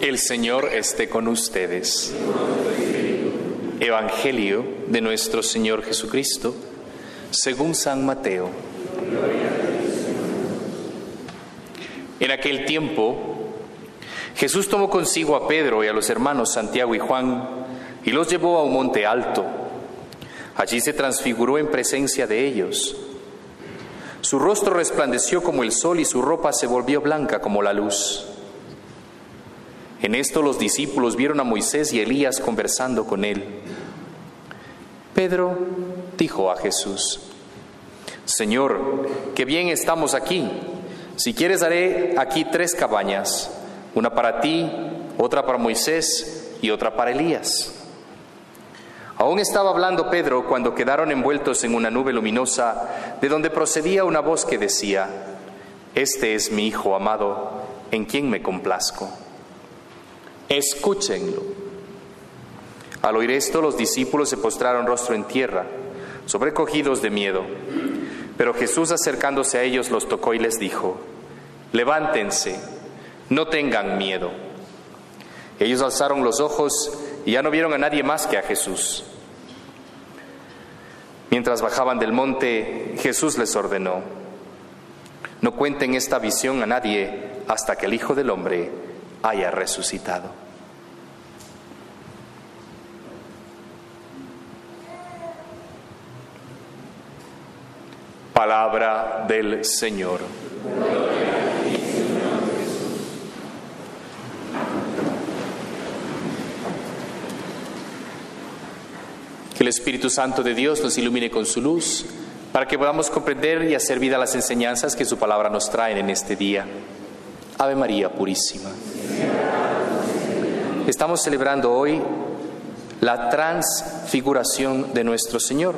El Señor esté con ustedes. Evangelio de nuestro Señor Jesucristo, según San Mateo. En aquel tiempo, Jesús tomó consigo a Pedro y a los hermanos Santiago y Juan y los llevó a un monte alto. Allí se transfiguró en presencia de ellos. Su rostro resplandeció como el sol y su ropa se volvió blanca como la luz. En esto los discípulos vieron a Moisés y Elías conversando con él. Pedro dijo a Jesús, Señor, qué bien estamos aquí. Si quieres haré aquí tres cabañas, una para ti, otra para Moisés y otra para Elías. Aún estaba hablando Pedro cuando quedaron envueltos en una nube luminosa, de donde procedía una voz que decía, Este es mi Hijo amado, en quien me complazco. Escúchenlo. Al oír esto, los discípulos se postraron rostro en tierra, sobrecogidos de miedo. Pero Jesús acercándose a ellos los tocó y les dijo, Levántense, no tengan miedo. Ellos alzaron los ojos y ya no vieron a nadie más que a Jesús. Mientras bajaban del monte, Jesús les ordenó, no cuenten esta visión a nadie hasta que el Hijo del Hombre haya resucitado. Palabra del Señor. Que el Espíritu Santo de Dios nos ilumine con su luz para que podamos comprender y hacer vida las enseñanzas que su palabra nos trae en este día. Ave María Purísima. Estamos celebrando hoy la transfiguración de nuestro Señor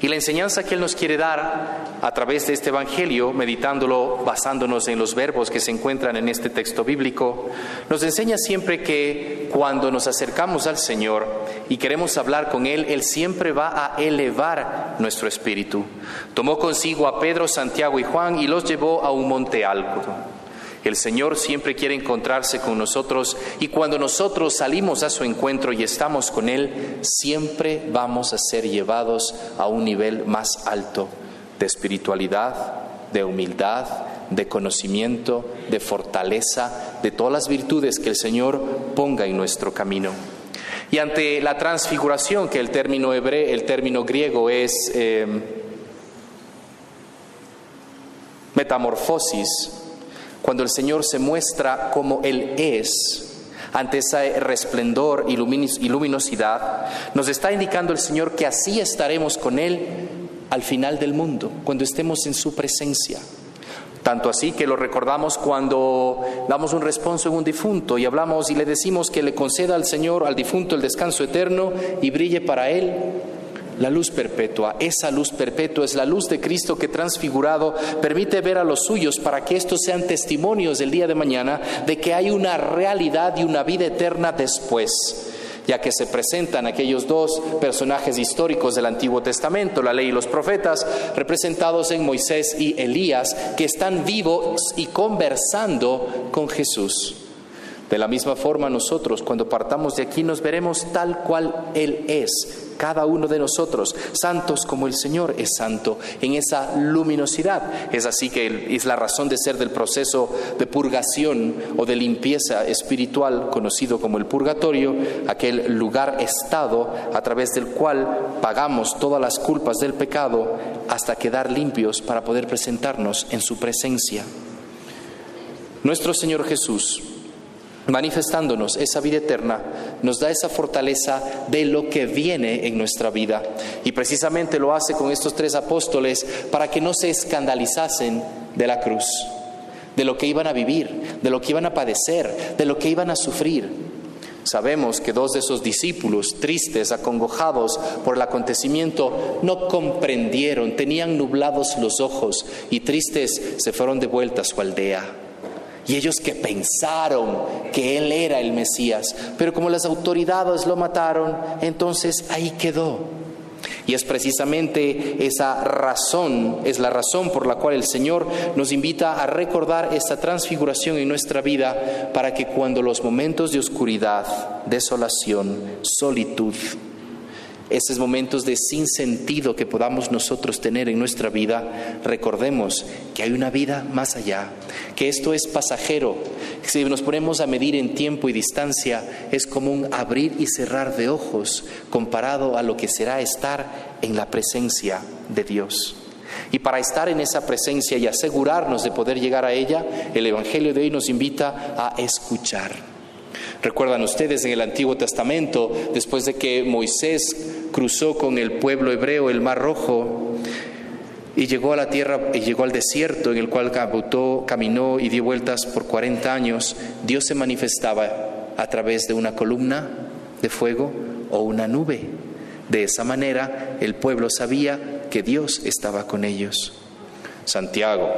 y la enseñanza que Él nos quiere dar a través de este Evangelio, meditándolo basándonos en los verbos que se encuentran en este texto bíblico, nos enseña siempre que cuando nos acercamos al Señor y queremos hablar con Él, Él siempre va a elevar nuestro espíritu. Tomó consigo a Pedro, Santiago y Juan y los llevó a un monte alto. El Señor siempre quiere encontrarse con nosotros y cuando nosotros salimos a su encuentro y estamos con Él, siempre vamos a ser llevados a un nivel más alto de espiritualidad, de humildad, de conocimiento, de fortaleza, de todas las virtudes que el Señor ponga en nuestro camino. Y ante la transfiguración, que el término hebreo, el término griego es eh, metamorfosis, cuando el Señor se muestra como Él es, ante ese resplendor y luminosidad, nos está indicando el Señor que así estaremos con Él al final del mundo, cuando estemos en su presencia. Tanto así que lo recordamos cuando damos un responso en un difunto y hablamos y le decimos que le conceda al Señor, al difunto, el descanso eterno y brille para Él la luz perpetua. Esa luz perpetua es la luz de Cristo que transfigurado permite ver a los suyos para que estos sean testimonios del día de mañana de que hay una realidad y una vida eterna después ya que se presentan aquellos dos personajes históricos del Antiguo Testamento, la ley y los profetas, representados en Moisés y Elías, que están vivos y conversando con Jesús. De la misma forma nosotros cuando partamos de aquí nos veremos tal cual Él es, cada uno de nosotros, santos como el Señor es santo, en esa luminosidad. Es así que es la razón de ser del proceso de purgación o de limpieza espiritual conocido como el purgatorio, aquel lugar estado a través del cual pagamos todas las culpas del pecado hasta quedar limpios para poder presentarnos en su presencia. Nuestro Señor Jesús, manifestándonos esa vida eterna, nos da esa fortaleza de lo que viene en nuestra vida. Y precisamente lo hace con estos tres apóstoles para que no se escandalizasen de la cruz, de lo que iban a vivir, de lo que iban a padecer, de lo que iban a sufrir. Sabemos que dos de esos discípulos, tristes, acongojados por el acontecimiento, no comprendieron, tenían nublados los ojos y tristes se fueron de vuelta a su aldea. Y ellos que pensaron que él era el Mesías, pero como las autoridades lo mataron, entonces ahí quedó. Y es precisamente esa razón, es la razón por la cual el Señor nos invita a recordar esta transfiguración en nuestra vida para que cuando los momentos de oscuridad, desolación, solitud, esos momentos de sinsentido que podamos nosotros tener en nuestra vida, recordemos que hay una vida más allá, que esto es pasajero. Si nos ponemos a medir en tiempo y distancia, es como un abrir y cerrar de ojos comparado a lo que será estar en la presencia de Dios. Y para estar en esa presencia y asegurarnos de poder llegar a ella, el Evangelio de hoy nos invita a escuchar Recuerdan ustedes en el Antiguo Testamento, después de que Moisés cruzó con el pueblo hebreo el Mar Rojo y llegó a la tierra y llegó al desierto en el cual caminó y dio vueltas por 40 años, Dios se manifestaba a través de una columna de fuego o una nube. De esa manera el pueblo sabía que Dios estaba con ellos. Santiago,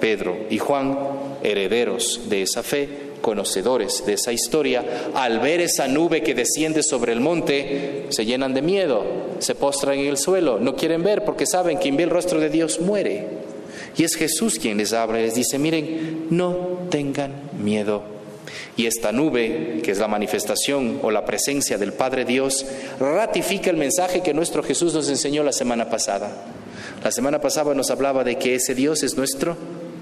Pedro y Juan, herederos de esa fe, conocedores de esa historia, al ver esa nube que desciende sobre el monte, se llenan de miedo, se postran en el suelo, no quieren ver porque saben quien ve el rostro de Dios muere. Y es Jesús quien les habla y les dice, miren, no tengan miedo. Y esta nube, que es la manifestación o la presencia del Padre Dios, ratifica el mensaje que nuestro Jesús nos enseñó la semana pasada. La semana pasada nos hablaba de que ese Dios es nuestro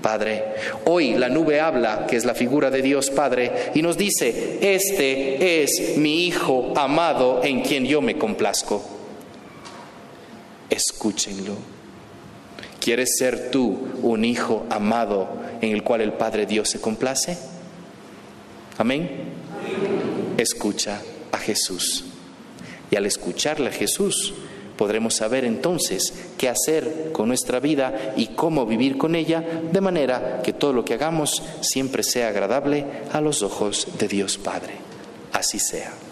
Padre. Hoy la nube habla, que es la figura de Dios Padre, y nos dice, este es mi Hijo amado en quien yo me complazco. Escúchenlo. ¿Quieres ser tú un hijo amado en el cual el Padre Dios se complace? Amén. Escucha a Jesús. Y al escucharle a Jesús, podremos saber entonces qué hacer con nuestra vida y cómo vivir con ella, de manera que todo lo que hagamos siempre sea agradable a los ojos de Dios Padre. Así sea.